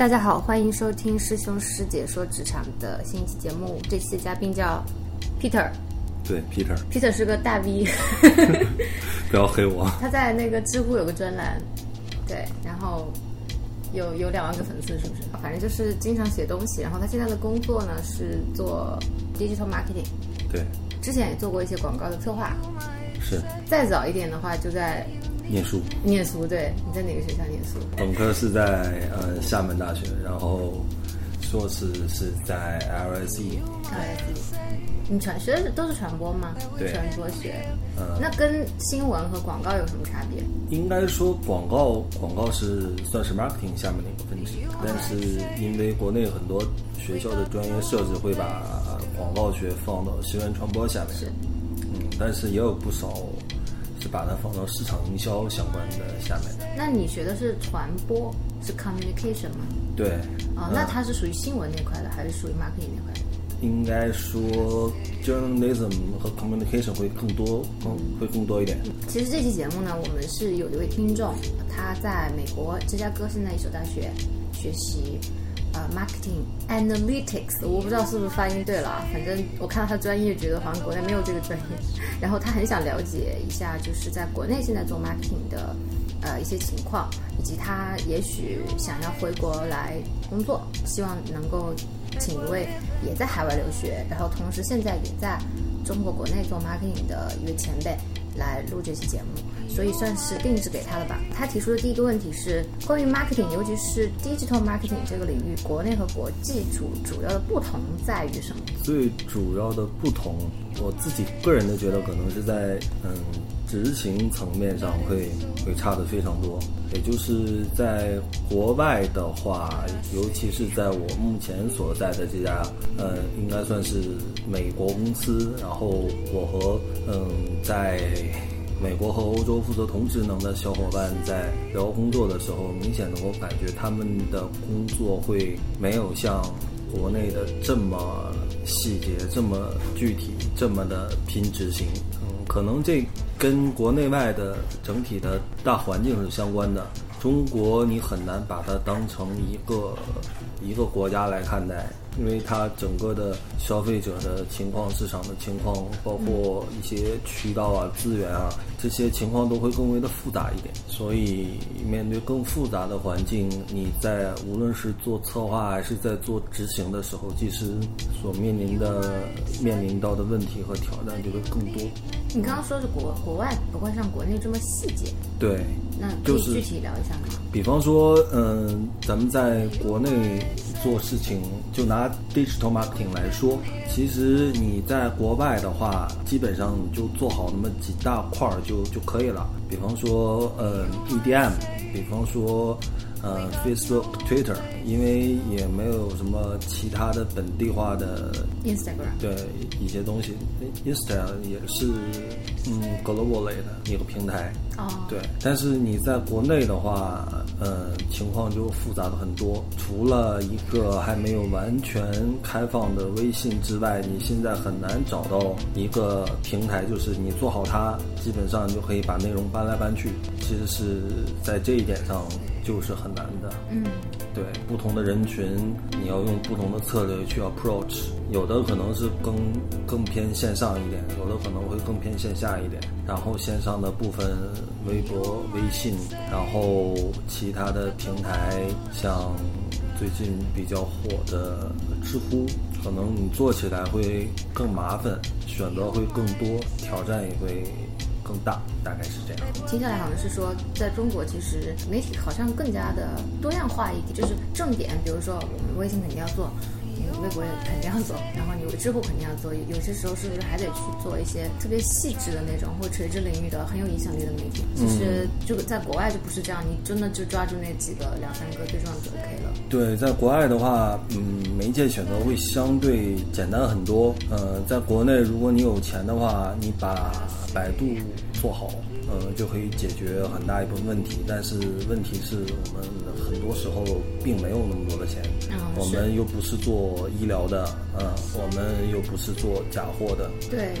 大家好，欢迎收听师兄师姐说职场的新一期节目。这期的嘉宾叫 Peter，对，Peter，Peter 是个大 V，不要黑我。他在那个知乎有个专栏，对，然后有有两万个粉丝，是不是？反正就是经常写东西。然后他现在的工作呢是做 digital marketing，对，之前也做过一些广告的策划。是再早一点的话，就在念书，念书。对，你在哪个学校念书？本科是在呃厦门大学，然后硕士是在 LSE。LSE。你传学的都是传播吗？对传播学。呃那跟新闻和广告有什么差别？应该说广告广告是算是 marketing 下面的一个分支，但是因为国内很多学校的专业设置会把广告学放到新闻传播下面，是嗯，但是也有不少是把它放到市场营销相关的下面的。那你学的是传播，是 communication 吗？对，啊、那它是属于新闻那块的，还是属于 marketing 那块的？应该说 journalism 和 communication 会更多，嗯会更多一点。其实这期节目呢，我们是有一位听众，他在美国芝加哥现在一所大学学习呃 marketing analytics，我不知道是不是发音对了啊，反正我看到他专业，觉得好像国内没有这个专业。然后他很想了解一下，就是在国内现在做 marketing 的呃一些情况，以及他也许想要回国来工作，希望能够请一位也在海外留学，然后同时现在也在中国国内做 marketing 的一位前辈来录这期节目，所以算是定制给他的吧。他提出的第一个问题是关于 marketing，尤其是 digital marketing 这个领域，国内和国际主主要的不同在于什么？最主要的不同，我自己个人的觉得可能是在嗯执行层面上会会差的非常多。也就是在国外的话，尤其是在我目前所在的这家呃，应该算是美国公司，然后我和嗯在。美国和欧洲负责同职能的小伙伴在聊工作的时候，明显能够感觉他们的工作会没有像国内的这么细节、这么具体、这么的拼执行。嗯，可能这跟国内外的整体的大环境是相关的。中国你很难把它当成一个一个国家来看待，因为它整个的消费者的情况、市场的情况，包括一些渠道啊、资源啊这些情况都会更为的复杂一点。所以面对更复杂的环境，你在无论是做策划还是在做执行的时候，其实所面临的面临到的问题和挑战就会更多。你刚刚说是国国外不会像国内这么细节，对，那就是具体聊一下吗？比方说，嗯，咱们在国内做事情，就拿 digital marketing 来说，其实你在国外的话，基本上就做好那么几大块儿就就可以了。比方说，呃，EDM，比方说，呃，Facebook、Twitter，因为也没有什么其他的本地化的 Instagram 对一些东西，Instagram 也是嗯 global 类的一个平台。哦，对，但是你在国内的话，呃，情况就复杂的很多。除了一个还没有完全开放的微信之外，你现在很难找到一个平台，就是你做好它，基本上就可以把内容搬来搬去。其实是在这一点上就是很难的。嗯，对不同的人群，你要用不同的策略去 approach，有的可能是更更偏线上一点，有的可能会更偏线下一点。然后线上的部分，微博、微信，然后其他的平台，像最近比较火的知乎，可能你做起来会更麻烦，选择会更多，挑战也会更大，大概是这样。听下来好像是说，在中国其实媒体好像更加的多样化一点，就是重点，比如说我们微信肯定要做，你微博也肯定要做，然后你知乎肯定要做，有些时候是不是还得去做一些特别细致的那种或垂直领域的很有影响力的媒体？其实这个在国外就不是这样，你真的就抓住那几个两三个最重要的就 OK 了。对，在国外的话，嗯，媒介选择会相对简单很多。呃，在国内，如果你有钱的话，你把百度做好，嗯，就可以解决很大一部分问题。但是问题是我们很多时候并没有那么多的钱，嗯我们又不是做医疗的，嗯，我们又不是做假货的，对，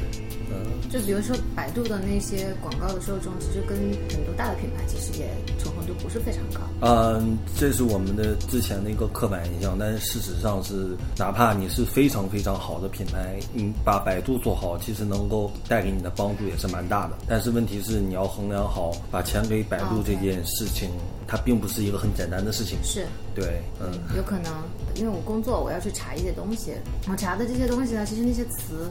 嗯，就比如说百度的那些广告的受众，其实跟很多大的品牌其实也重合度不是非常高。嗯，这是我们的之前的一个刻板印象，但是事实上是，哪怕你是非常非常好的品牌，你把百度做好，其实能够带给你的帮助也是蛮大的。但是问题是，你要衡量好把钱给百度这件事情，它并不是一个很简单的事情。是，对，嗯，有可能因为我工作我要去查一些东西，我查的这些东西呢，其实那些词，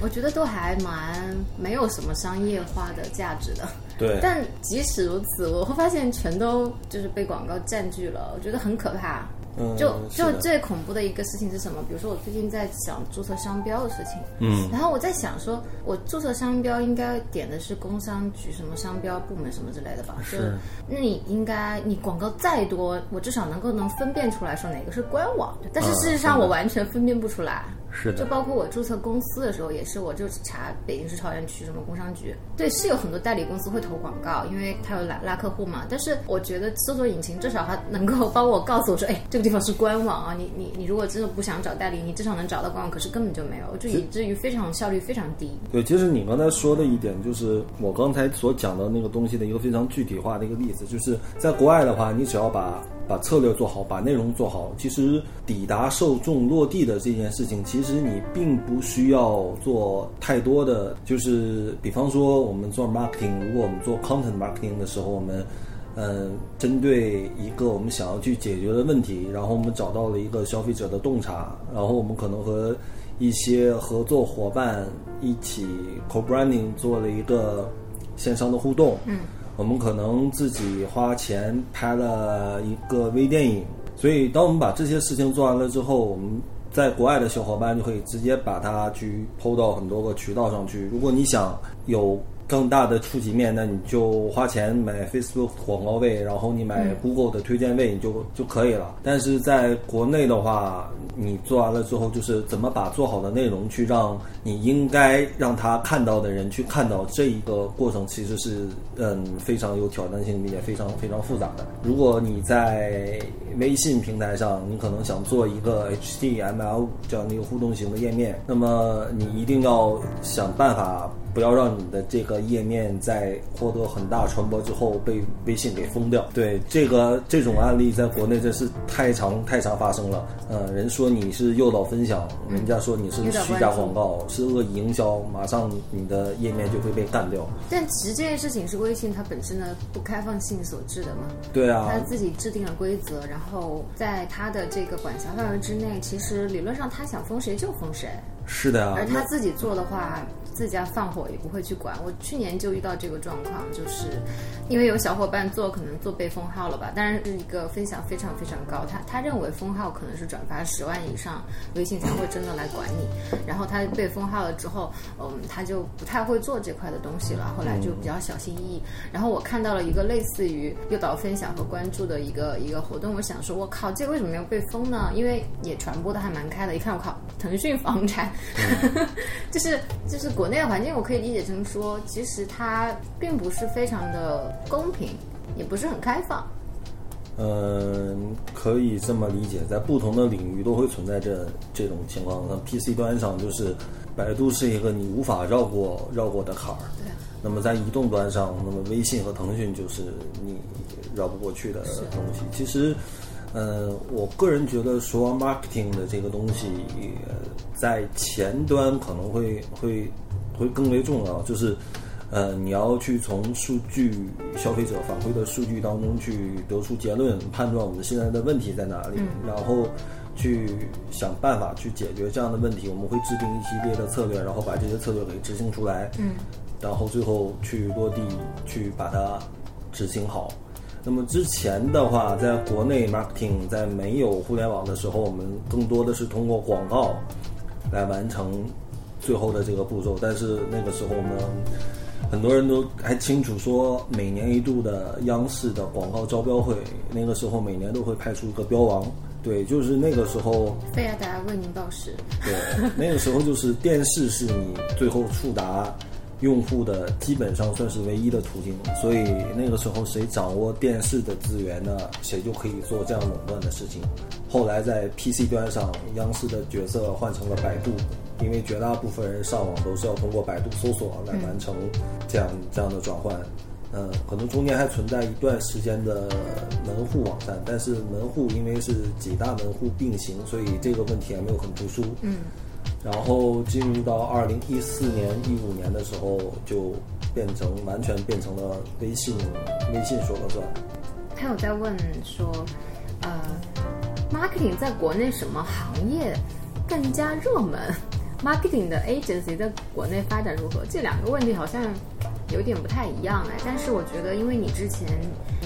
我觉得都还蛮没有什么商业化的价值的。对，但即使如此，我会发现全都就是被广告占据了，我觉得很可怕。嗯，就就最恐怖的一个事情是什么？比如说我最近在想注册商标的事情，嗯，然后我在想说，我注册商标应该点的是工商局什么商标部门什么之类的吧？就是那你应该你广告再多，我至少能够能分辨出来说哪个是官网，但是事实上我完全分辨不出来。是的，就包括我注册公司的时候，也是我就查北京市朝阳区什么工商局，对，是有很多代理公司会投广告，因为他有拉拉客户嘛。但是我觉得搜索引擎至少它能够帮我告诉我说，哎，这个地方是官网啊，你你你如果真的不想找代理，你至少能找到官网，可是根本就没有，就以至于非常效率非常低。对，其实你刚才说的一点，就是我刚才所讲的那个东西的一个非常具体化的一个例子，就是在国外的话，你只要把把策略做好，把内容做好，其实抵达受众落地的这件事情，其实你并不需要做太多的，就是比方说我们做 marketing，如果我们做 content marketing 的时候，我们嗯，针对一个我们想要去解决的问题，然后我们找到了一个消费者的洞察，然后我们可能和一些合作伙伴一起 co-branding 做了一个线上的互动。嗯，我们可能自己花钱拍了一个微电影，所以当我们把这些事情做完了之后，我们在国外的小伙伴就可以直接把它去抛到很多个渠道上去。如果你想有更大的触及面，那你就花钱买 Facebook 广告位，然后你买 Google 的推荐位，你就就可以了。但是在国内的话，你做完了之后，就是怎么把做好的内容去让你应该让他看到的人去看到，这一个过程其实是嗯非常有挑战性，并且非常非常复杂的。如果你在微信平台上，你可能想做一个 HTML 这样的一个互动型的页面，那么你一定要想办法。不要让你的这个页面在获得很大传播之后被微信给封掉。对这个这种案例，在国内真是太常太常发生了。呃，人说你是诱导分享，人家说你是虚假广告，是恶意营销，马上你的页面就会被干掉。但其实这件事情是微信它本身的不开放性所致的嘛？对啊，它自己制定了规则，然后在它的这个管辖范围之内，其实理论上它想封谁就封谁。是的啊，而他自己做的话，自家放火也不会去管。我去年就遇到这个状况，就是因为有小伙伴做，可能做被封号了吧，当然是一个分享非常非常高，他他认为封号可能是转发十万以上，微信才会真的来管你。然后他被封号了之后，嗯，他就不太会做这块的东西了，后来就比较小心翼翼。然后我看到了一个类似于诱导分享和关注的一个一个活动，我想说，我靠，这个为什么没有被封呢？因为也传播的还蛮开的，一看我靠，腾讯房产。就是就是国内的环境，我可以理解成说，其实它并不是非常的公平，也不是很开放。嗯，可以这么理解，在不同的领域都会存在这这种情况。那 PC 端上就是百度是一个你无法绕过绕过的坎儿。对。那么在移动端上，那么微信和腾讯就是你绕不过去的东西。其实，呃，我个人觉得说 marketing 的这个东西，在前端可能会会会更为重要，就是。呃，你要去从数据、消费者反馈的数据当中去得出结论，判断我们现在的问题在哪里，然后去想办法去解决这样的问题。我们会制定一系列的策略，然后把这些策略给执行出来，嗯，然后最后去落地，去把它执行好。那么之前的话，在国内 marketing 在没有互联网的时候，我们更多的是通过广告来完成最后的这个步骤，但是那个时候我们。很多人都还清楚说，每年一度的央视的广告招标会，那个时候每年都会派出一个标王。对，就是那个时候。贝亚达为您报时。对，那个时候就是电视是你最后触达用户的基本上算是唯一的途径，所以那个时候谁掌握电视的资源呢，谁就可以做这样垄断的事情。后来在 PC 端上，央视的角色换成了百度，因为绝大部分人上网都是要通过百度搜索来完成这样这样的转换。嗯，可能中间还存在一段时间的门户网站，但是门户因为是几大门户并行，所以这个问题还没有很突出。嗯。然后进入到二零一四年、一五年的时候，就变成完全变成了微信，微信说了算。他有在问说，呃，marketing 在国内什么行业更加热门？marketing 的 agency 在国内发展如何？这两个问题好像有点不太一样哎。但是我觉得，因为你之前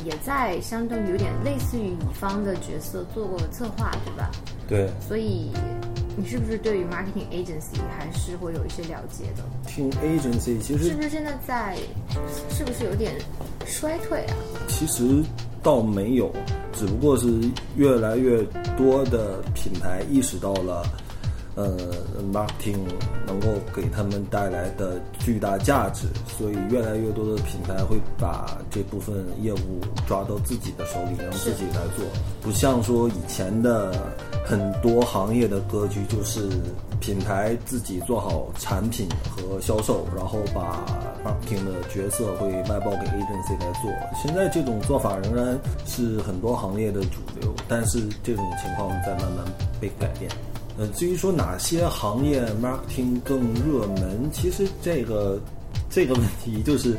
也在相当于有点类似于乙方的角色做过策划，对吧？对。所以。你是不是对于 marketing agency 还是会有一些了解的？听 agency 其实是不是现在在，是不是有点衰退啊？其实倒没有，只不过是越来越多的品牌意识到了。呃，marketing 能够给他们带来的巨大价值，所以越来越多的品牌会把这部分业务抓到自己的手里，让自己来做。不像说以前的很多行业的格局，就是品牌自己做好产品和销售，然后把 marketing 的角色会外包给 agency 来做。现在这种做法仍然是很多行业的主流，但是这种情况在慢慢被改变。呃，至于说哪些行业 marketing 更热门，其实这个这个问题就是，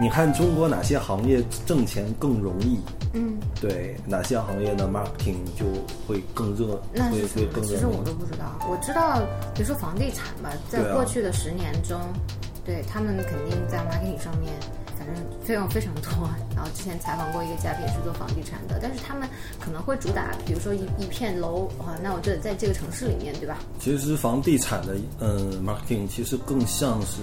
你看中国哪些行业挣钱更容易？嗯，对，哪些行业呢 marketing 就会更热，会会更热。其实我都不知道，我知道，比如说房地产吧，在过去的十年中，对他们肯定在 marketing 上面。反正费用非常多，然后之前采访过一个嘉宾是做房地产的，但是他们可能会主打，比如说一一片楼啊，那我就得在这个城市里面，对吧？其实房地产的嗯，marketing 其实更像是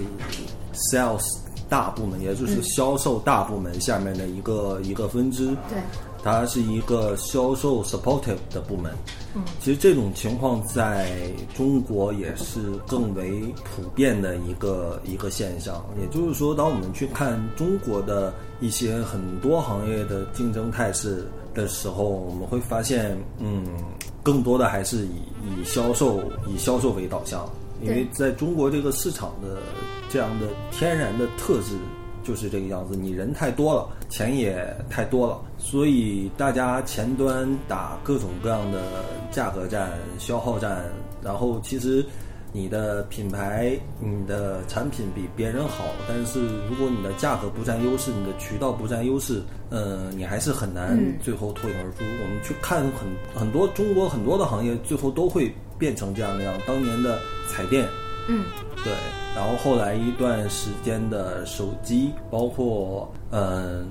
sales 大部门，也就是销售大部门下面的一个一个分支。对。它是一个销售 supportive 的部门，嗯，其实这种情况在中国也是更为普遍的一个一个现象。也就是说，当我们去看中国的一些很多行业的竞争态势的时候，我们会发现，嗯，更多的还是以以销售以销售为导向，因为在中国这个市场的这样的天然的特质。就是这个样子，你人太多了，钱也太多了，所以大家前端打各种各样的价格战、消耗战，然后其实你的品牌、你的产品比别人好，但是如果你的价格不占优势，你的渠道不占优势，嗯，你还是很难最后脱颖而出。我们去看很很多中国很多的行业，最后都会变成这样那样。当年的彩电。嗯，对，然后后来一段时间的手机，包括嗯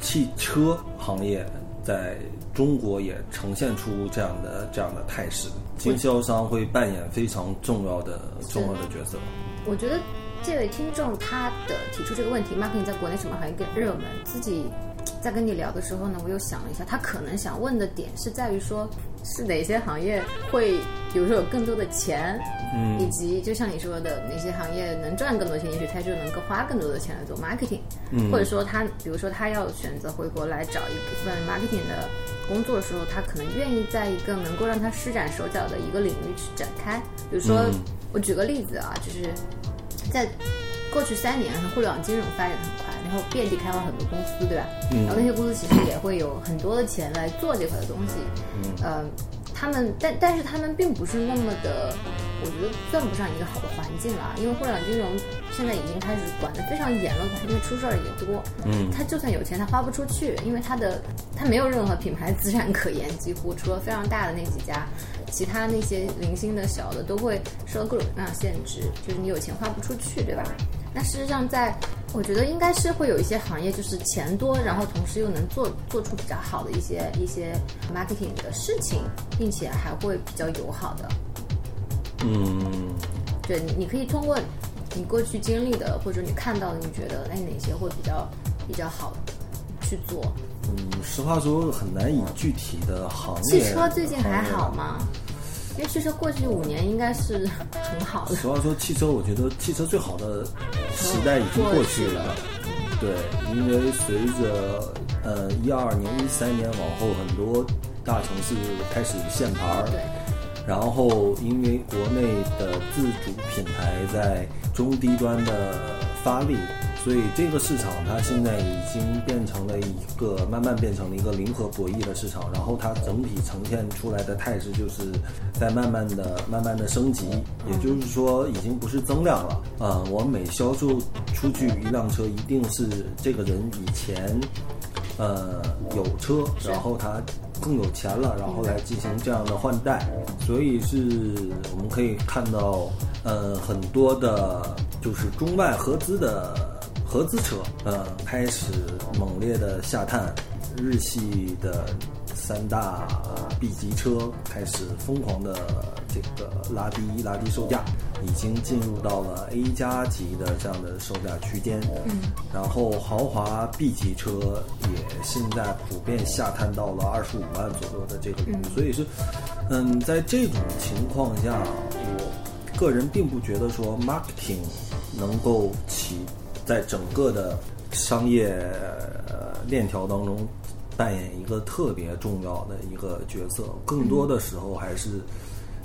汽车行业，在中国也呈现出这样的这样的态势，经销商会扮演非常重要的重要的角色。我觉得这位听众他的提出这个问题，marketing 在国内什么行业更热门？自己在跟你聊的时候呢，我又想了一下，他可能想问的点是在于说。是哪些行业会，比如说有更多的钱，嗯，以及就像你说的，哪些行业能赚更多钱，也许他就能够花更多的钱来做 marketing，嗯，或者说他，比如说他要选择回国来找一份 marketing 的工作的时候，他可能愿意在一个能够让他施展手脚的一个领域去展开。比如说，我举个例子啊，就是在过去三年，互联网金融发展的很快，然后遍地开花很多公司，对吧？嗯，然后那些公司其实也会有很多的钱来做这块的东西，嗯，呃，他们但但是他们并不是那么的，我觉得算不上一个好的环境了，因为互联网金融现在已经开始管得非常严了，因为出事儿也多，嗯，他就算有钱，他花不出去，因为他的他没有任何品牌资产可言，几乎除了非常大的那几家，其他那些零星的小的都会受到各种各样限制，就是你有钱花不出去，对吧？那事实上，在我觉得应该是会有一些行业，就是钱多，然后同时又能做做出比较好的一些一些 marketing 的事情，并且还会比较友好的。嗯，对，你你可以通过你过去经历的或者你看到的，你觉得哎哪些会比较比较好去做？嗯，实话说很难以具体的行业。汽车最近还好吗？因为汽车过去五年应该是很好的。实话说，汽车我觉得汽车最好的时代已经过去了。对，因为随着呃一二年、一三年往后，很多大城市开始限牌儿。对。然后，因为国内的自主品牌在中低端的发力，所以这个市场它现在已经变成了一个慢慢变成了一个零和博弈的市场。然后它整体呈现出来的态势就是在慢慢的、慢慢的升级，也就是说，已经不是增量了。啊，我每销售出去一辆车，一定是这个人以前呃有车，然后他。更有钱了，然后来进行这样的换代，所以是我们可以看到，呃，很多的，就是中外合资的合资车，呃，开始猛烈的下探，日系的。三大 B 级车开始疯狂的这个拉低拉低售价，已经进入到了 A 加级的这样的售价区间。嗯，然后豪华 B 级车也现在普遍下探到了二十五万左右的这个领域。所以是，嗯，在这种情况下，我个人并不觉得说 marketing 能够起在整个的商业链条当中。扮演一个特别重要的一个角色，更多的时候还是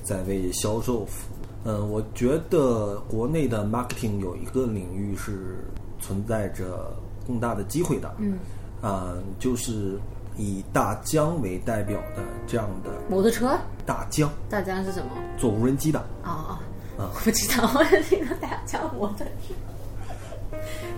在为销售服务。嗯，我觉得国内的 marketing 有一个领域是存在着更大的机会的。嗯，啊，就是以大疆为代表的这样的摩托车。大疆。大疆是什么？做无人机的。哦哦，啊，不知道，我听到大疆摩托车。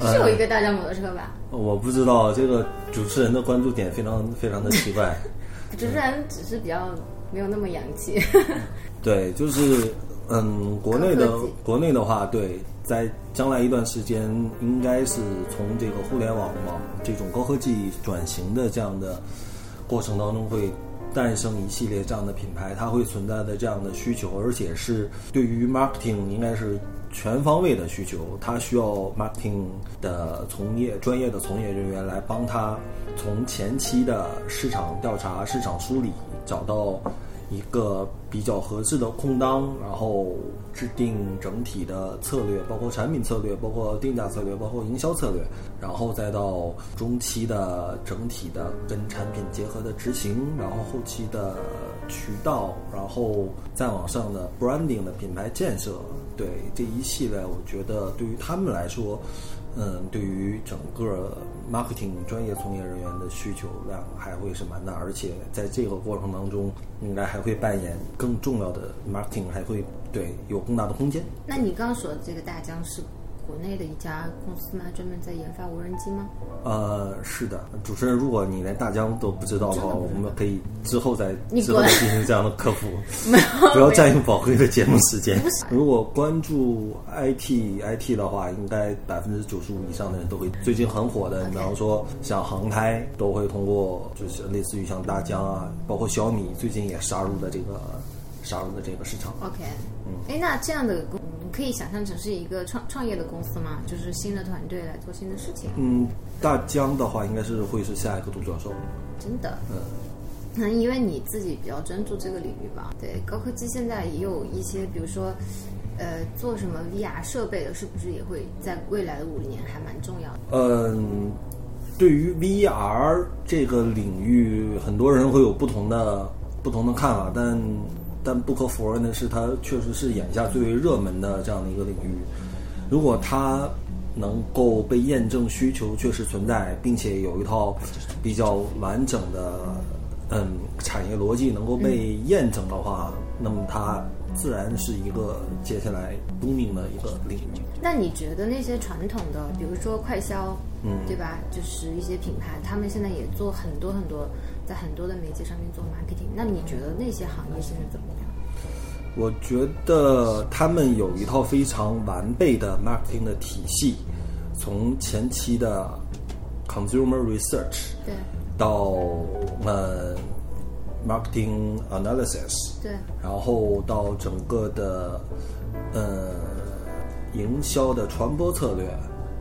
是有一个大疆摩托车吧？我不知道，这个主持人的关注点非常非常的奇怪。主持人只是比较没有那么洋气。对，就是嗯，国内的国内的话，对，在将来一段时间，应该是从这个互联网往这种高科技转型的这样的过程当中，会诞生一系列这样的品牌，它会存在的这样的需求，而且是对于 marketing 应该是。全方位的需求，他需要 marketing 的从业专业的从业人员来帮他从前期的市场调查、市场梳理，找到一个比较合适的空当，然后制定整体的策略，包括产品策略、包括定价策略、包括营销策略，然后再到中期的整体的跟产品结合的执行，然后后期的渠道，然后再往上的 branding 的品牌建设。对这一系列，我觉得对于他们来说，嗯，对于整个 marketing 专业从业人员的需求量还会是蛮大，而且在这个过程当中，应该还会扮演更重要的 marketing，还会对有更大的空间。那你刚刚说的这个大疆是？国内的一家公司吗？专门在研发无人机吗？呃，是的，主持人，如果你连大疆都不知道的话，我们可以之后再之后进行这样的科普，不要占用宝贵的节目时间。如果关注 IT IT 的话，应该百分之九十五以上的人都会最近很火的，比方说像航拍都会通过，就是类似于像大疆啊，包括小米最近也杀入的这个杀入的这个市场。OK，嗯，哎，那这样的公。可以想象成是一个创创业的公司吗？就是新的团队来做新的事情。嗯，大疆的话应该是会是下一个独角兽。真的？嗯，可能因为你自己比较专注这个领域吧。对，高科技现在也有一些，比如说，呃，做什么 VR 设备的，是不是也会在未来的五年还蛮重要的？嗯，对于 VR 这个领域，很多人会有不同的不同的看法，但。但不可否认的是，它确实是眼下最为热门的这样的一个领域。如果它能够被验证，需求确实存在，并且有一套比较完整的嗯产业逻辑能够被验证的话，那么它自然是一个接下来 booming 的一个领域。那你觉得那些传统的，比如说快销，嗯，对吧？就是一些品牌，他们现在也做很多很多。在很多的媒介上面做 marketing，那你觉得那些行业现在怎么样？我觉得他们有一套非常完备的 marketing 的体系，从前期的 consumer research 对，到呃 marketing analysis 对，然后到整个的呃营销的传播策略，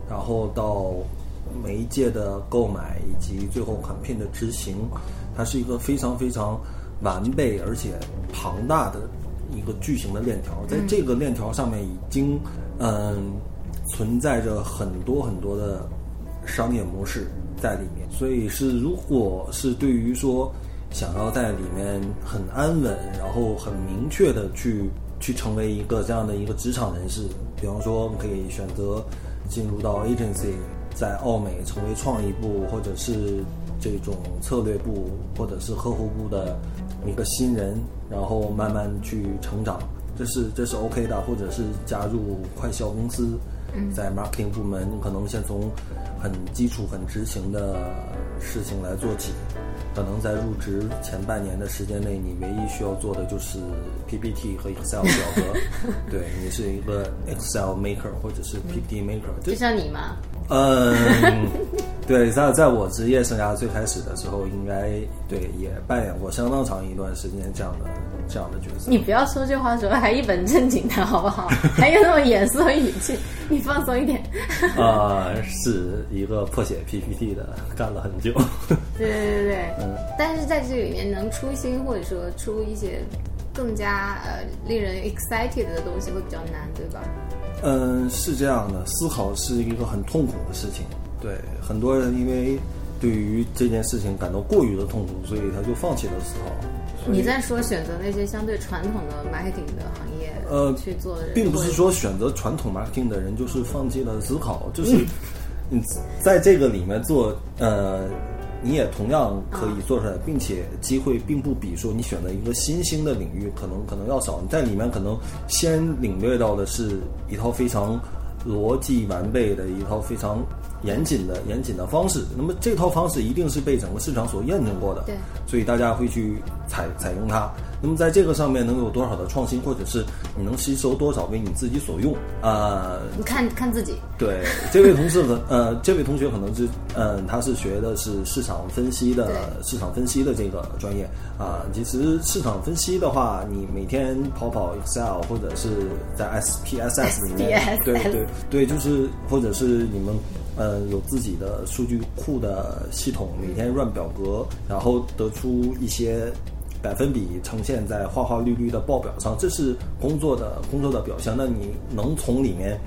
然后到。媒介的购买以及最后 campaign 的执行，它是一个非常非常完备而且庞大的一个巨型的链条。在这个链条上面，已经嗯存在着很多很多的商业模式在里面，所以是如果是对于说想要在里面很安稳，然后很明确的去去成为一个这样的一个职场人士，比方说我们可以选择进入到 agency，在奥美成为创意部或者是这种策略部或者是呵护部的一个新人，然后慢慢去成长。这是这是 OK 的，或者是加入快销公司，在 marketing 部门，可能先从很基础、很执行的事情来做起。可能在入职前半年的时间内，你唯一需要做的就是 PPT 和 Excel 表格。对你是一个 Excel maker 或者是 PPT maker，就像你吗？嗯，对，在在我职业生涯最开始的时候，应该对也扮演过相当长一段时间这样的这样的角色。你不要说这话的时候还一本正经的 好不好？还有那种严肃语气，你放松一点。啊，是一个破写 PPT 的，干了很久。对对对对，嗯，但是在这里面能出新或者说出一些更加呃令人 excited 的东西会比较难，对吧？嗯，是这样的，思考是一个很痛苦的事情。对很多人，因为对于这件事情感到过于的痛苦，所以他就放弃了思考。你在说选择那些相对传统的 marketing 的行业，呃，去做的人，并不是说选择传统 marketing 的人就是放弃了思考，就是你在这个里面做，呃。你也同样可以做出来，并且机会并不比说你选择一个新兴的领域可能可能要少。你在里面可能先领略到的是一套非常逻辑完备的一套非常。严谨的严谨的方式，那么这套方式一定是被整个市场所验证过的，对，所以大家会去采采用它。那么在这个上面能有多少的创新，或者是你能吸收多少为你自己所用啊？你看看自己。对，这位同事可呃，这位同学可能是嗯，他是学的是市场分析的，市场分析的这个专业啊。其实市场分析的话，你每天跑跑 Excel 或者是在 SPSS 里面，对对对，就是或者是你们。嗯，有自己的数据库的系统，每天 run 表格，然后得出一些百分比呈现在花花绿绿的报表上，这是工作的工作的表现。那你能从里面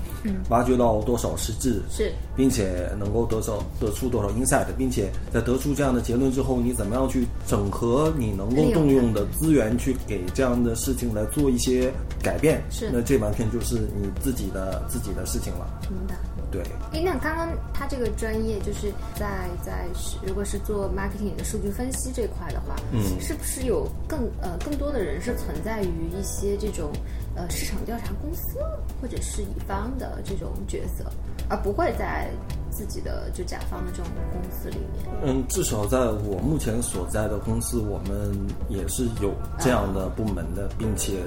挖掘到多少实质？是，并且能够得少得出多少 insight，并且在得出这样的结论之后，你怎么样去整合你能够动用的资源，去给这样的事情来做一些改变？是，那这完全就是你自己的自己的事情了。明白。对，哎，那刚刚他这个专业就是在在是，如果是做 marketing 的数据分析这块的话，嗯，是不是有更呃更多的人是存在于一些这种呃市场调查公司或者是乙方的这种角色，而不会在自己的就甲方的这种公司里面？嗯，至少在我目前所在的公司，我们也是有这样的部门的，并且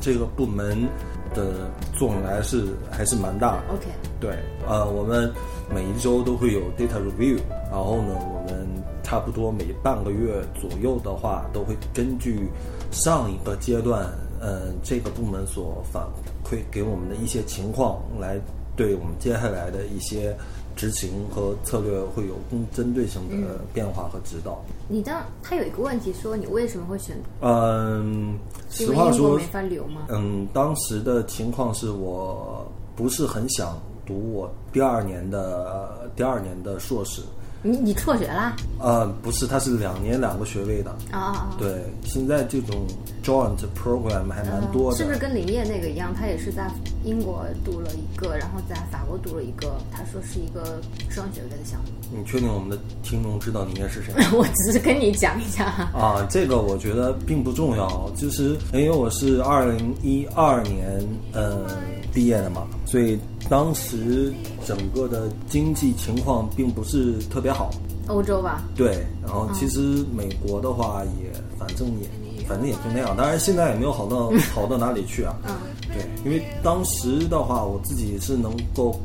这个部门。的作用还是还是蛮大的。OK，对，呃，我们每一周都会有 data review，然后呢，我们差不多每半个月左右的话，都会根据上一个阶段，嗯，这个部门所反馈给我们的一些情况，来对我们接下来的一些。执行和策略会有更针对性的变化和指导。你当他有一个问题说，你为什么会选？嗯，实话说没法留吗？嗯，当时的情况是我不是很想读我第二年的第二年的硕士。你你辍学啦？呃，不是，它是两年两个学位的。啊啊对，现在这种 joint program 还蛮多的。是不是跟林业那个一样？他也是在英国读了一个，然后在法国读了一个。他说是一个双学位的项目。你确定我们的听众知道林业是谁？我只是跟你讲一下。啊，这个我觉得并不重要。就是因为我是二零一二年嗯毕业的嘛，所以。当时整个的经济情况并不是特别好，欧洲吧？对，然后其实美国的话也反正也反正也就那样，当然现在也没有好到好到哪里去啊。嗯，对，因为当时的话，我自己是能够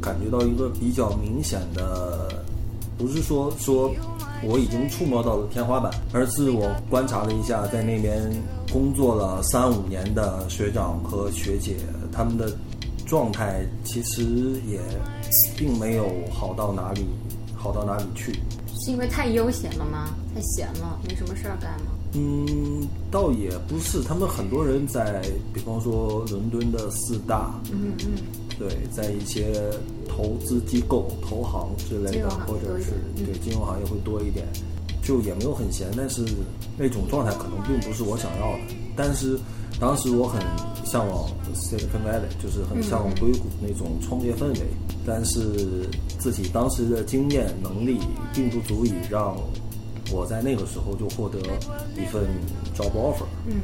感觉到一个比较明显的，不是说说我已经触摸到了天花板，而是我观察了一下在那边工作了三五年的学长和学姐他们的。状态其实也并没有好到哪里，好到哪里去。是因为太悠闲了吗？太闲了，没什么事儿干吗？嗯，倒也不是。他们很多人在，比方说伦敦的四大，嗯嗯，对，在一些投资机构、投行之类的，或者是对金融行业会多一点，就也没有很闲，但是那种状态可能并不是我想要的。但是当时我很向往 Silicon Valley，就是很向往硅谷那种创业氛围，但是自己当时的经验能力并不足以让我在那个时候就获得一份 job offer。嗯。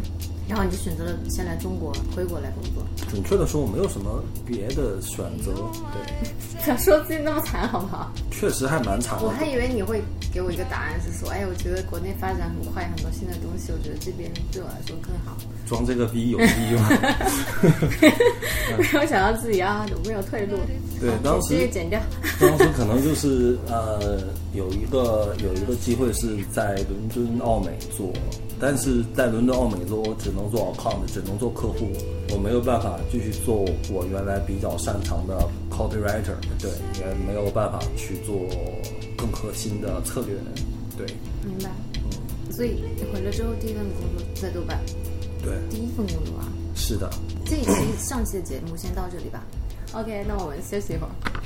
然后你就选择了先来中国，回国来工作。准确的说，我没有什么别的选择。对，不要说自己那么惨，好不好？确实还蛮惨的。我还以为你会给我一个答案，是说，哎，我觉得国内发展很快，很多新的东西，我觉得这边对我来说更好。装这个逼有逼吗？没有想到自己啊，有没有退路？对，当时剪掉。当时可能就是呃，有一个有一个机会是在伦敦奥美做。但是在伦敦奥美做，我只能做 account，只能做客户，我没有办法继续做我原来比较擅长的 copywriter，对，也没有办法去做更核心的策略，对。明白。嗯。所以你回来之后第一份工作在豆瓣。对。第一份工作啊。是的。这一期上期的节目先到这里吧。OK，那我们休息一会儿。